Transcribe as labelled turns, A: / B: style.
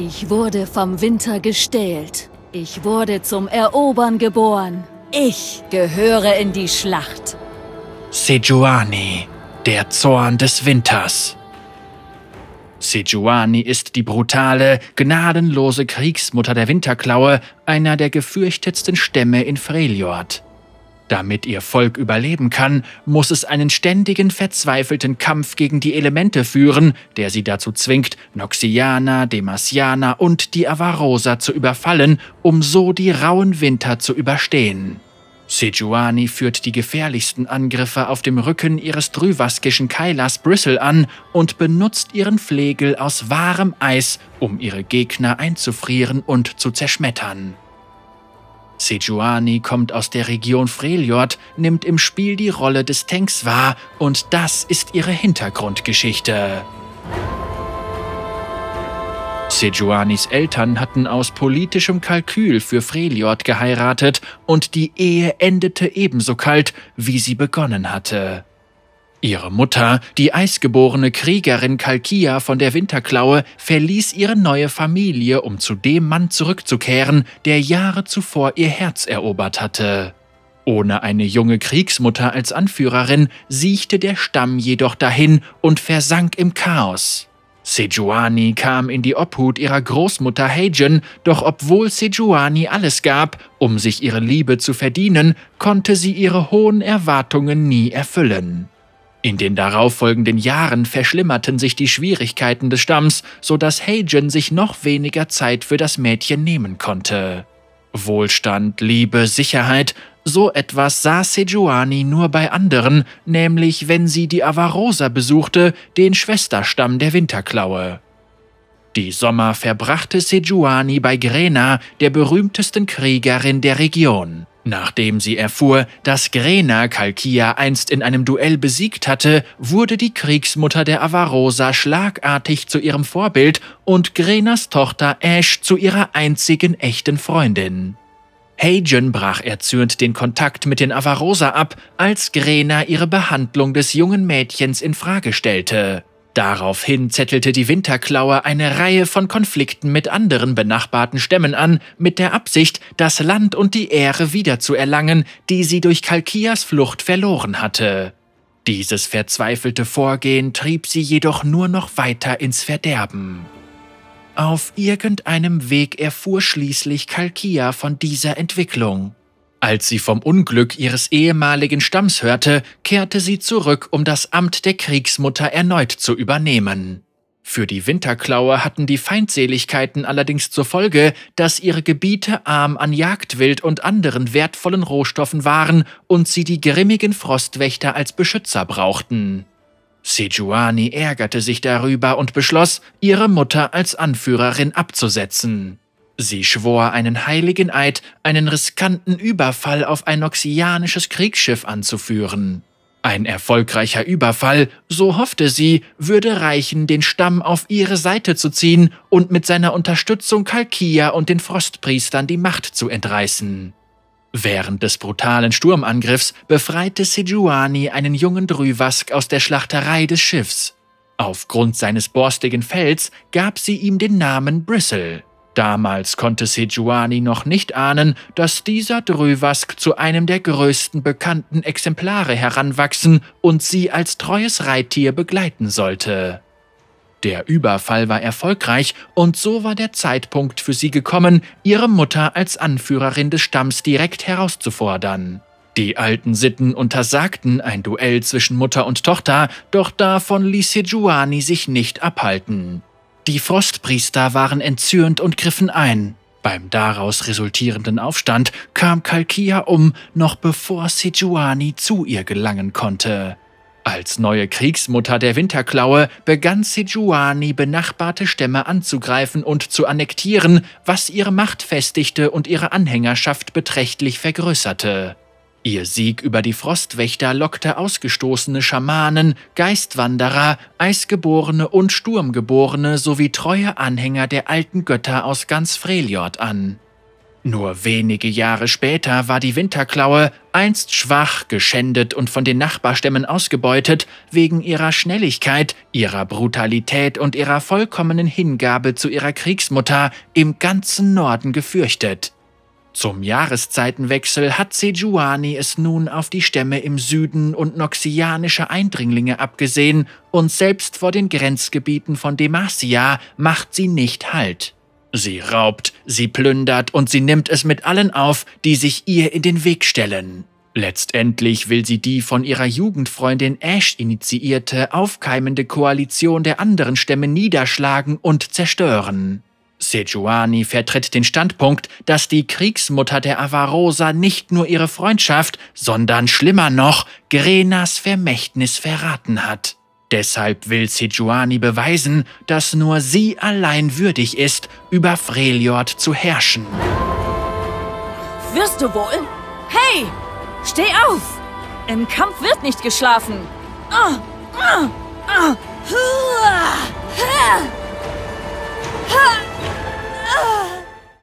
A: Ich wurde vom Winter gestählt. Ich wurde zum Erobern geboren. Ich gehöre in die Schlacht.
B: Sejuani, der Zorn des Winters. Sejuani ist die brutale, gnadenlose Kriegsmutter der Winterklaue, einer der gefürchtetsten Stämme in Freljord. Damit ihr Volk überleben kann, muss es einen ständigen, verzweifelten Kampf gegen die Elemente führen, der sie dazu zwingt, Noxiana, Demasiana und die Avarosa zu überfallen, um so die rauen Winter zu überstehen. Sejuani führt die gefährlichsten Angriffe auf dem Rücken ihres drüvaskischen Keilers Bristle an und benutzt ihren Flegel aus wahrem Eis, um ihre Gegner einzufrieren und zu zerschmettern. Sejuani kommt aus der Region Freljord, nimmt im Spiel die Rolle des Tanks wahr und das ist ihre Hintergrundgeschichte. Sejuanis Eltern hatten aus politischem Kalkül für Freljord geheiratet und die Ehe endete ebenso kalt, wie sie begonnen hatte. Ihre Mutter, die eisgeborene Kriegerin Kalkia von der Winterklaue, verließ ihre neue Familie, um zu dem Mann zurückzukehren, der Jahre zuvor ihr Herz erobert hatte. Ohne eine junge Kriegsmutter als Anführerin siechte der Stamm jedoch dahin und versank im Chaos. Sejuani kam in die Obhut ihrer Großmutter Heijen, doch obwohl Sejuani alles gab, um sich ihre Liebe zu verdienen, konnte sie ihre hohen Erwartungen nie erfüllen. In den darauffolgenden Jahren verschlimmerten sich die Schwierigkeiten des Stamms, so dass Heijen sich noch weniger Zeit für das Mädchen nehmen konnte. Wohlstand, Liebe, Sicherheit, so etwas sah Sejuani nur bei anderen, nämlich wenn sie die Avarosa besuchte, den Schwesterstamm der Winterklaue. Die Sommer verbrachte Sejuani bei Grena, der berühmtesten Kriegerin der Region. Nachdem sie erfuhr, dass Grena Kalkia einst in einem Duell besiegt hatte, wurde die Kriegsmutter der Avarosa schlagartig zu ihrem Vorbild und Grenas Tochter Ash zu ihrer einzigen echten Freundin. Heijen brach erzürnt den Kontakt mit den Avarosa ab, als Grena ihre Behandlung des jungen Mädchens in Frage stellte. Daraufhin zettelte die Winterklaue eine Reihe von Konflikten mit anderen benachbarten Stämmen an, mit der Absicht, das Land und die Ehre wiederzuerlangen, die sie durch Kalkias Flucht verloren hatte. Dieses verzweifelte Vorgehen trieb sie jedoch nur noch weiter ins Verderben. Auf irgendeinem Weg erfuhr schließlich Kalkia von dieser Entwicklung. Als sie vom Unglück ihres ehemaligen Stamms hörte, kehrte sie zurück, um das Amt der Kriegsmutter erneut zu übernehmen. Für die Winterklaue hatten die Feindseligkeiten allerdings zur Folge, dass ihre Gebiete arm an Jagdwild und anderen wertvollen Rohstoffen waren und sie die grimmigen Frostwächter als Beschützer brauchten. Sejuani ärgerte sich darüber und beschloss, ihre Mutter als Anführerin abzusetzen. Sie schwor einen heiligen Eid, einen riskanten Überfall auf ein noxianisches Kriegsschiff anzuführen. Ein erfolgreicher Überfall, so hoffte sie, würde reichen, den Stamm auf ihre Seite zu ziehen und mit seiner Unterstützung Kalkia und den Frostpriestern die Macht zu entreißen. Während des brutalen Sturmangriffs befreite Sejuani einen jungen Drüwask aus der Schlachterei des Schiffs. Aufgrund seines borstigen Fells gab sie ihm den Namen Bristle. Damals konnte Sejuani noch nicht ahnen, dass dieser Drövask zu einem der größten bekannten Exemplare heranwachsen und sie als treues Reittier begleiten sollte. Der Überfall war erfolgreich und so war der Zeitpunkt für sie gekommen, ihre Mutter als Anführerin des Stamms direkt herauszufordern. Die alten Sitten untersagten ein Duell zwischen Mutter und Tochter, doch davon ließ Sejuani sich nicht abhalten. Die Frostpriester waren entzürnt und griffen ein. Beim daraus resultierenden Aufstand kam Kalkia um, noch bevor Sejuani zu ihr gelangen konnte. Als neue Kriegsmutter der Winterklaue begann Sejuani benachbarte Stämme anzugreifen und zu annektieren, was ihre Macht festigte und ihre Anhängerschaft beträchtlich vergrößerte. Ihr Sieg über die Frostwächter lockte ausgestoßene Schamanen, Geistwanderer, Eisgeborene und Sturmgeborene sowie treue Anhänger der alten Götter aus ganz Freljord an. Nur wenige Jahre später war die Winterklaue, einst schwach, geschändet und von den Nachbarstämmen ausgebeutet, wegen ihrer Schnelligkeit, ihrer Brutalität und ihrer vollkommenen Hingabe zu ihrer Kriegsmutter im ganzen Norden gefürchtet. Zum Jahreszeitenwechsel hat Sejuani es nun auf die Stämme im Süden und noxianische Eindringlinge abgesehen, und selbst vor den Grenzgebieten von Demacia macht sie nicht Halt. Sie raubt, sie plündert und sie nimmt es mit allen auf, die sich ihr in den Weg stellen. Letztendlich will sie die von ihrer Jugendfreundin Ash initiierte, aufkeimende Koalition der anderen Stämme niederschlagen und zerstören. Sejuani vertritt den Standpunkt, dass die Kriegsmutter der Avarosa nicht nur ihre Freundschaft, sondern schlimmer noch, Grenas Vermächtnis verraten hat. Deshalb will Sejuani beweisen, dass nur sie allein würdig ist, über Freljord zu herrschen.
A: Wirst du wohl? Hey! Steh auf! Im Kampf wird nicht geschlafen! Ah, ah, ah, Ah!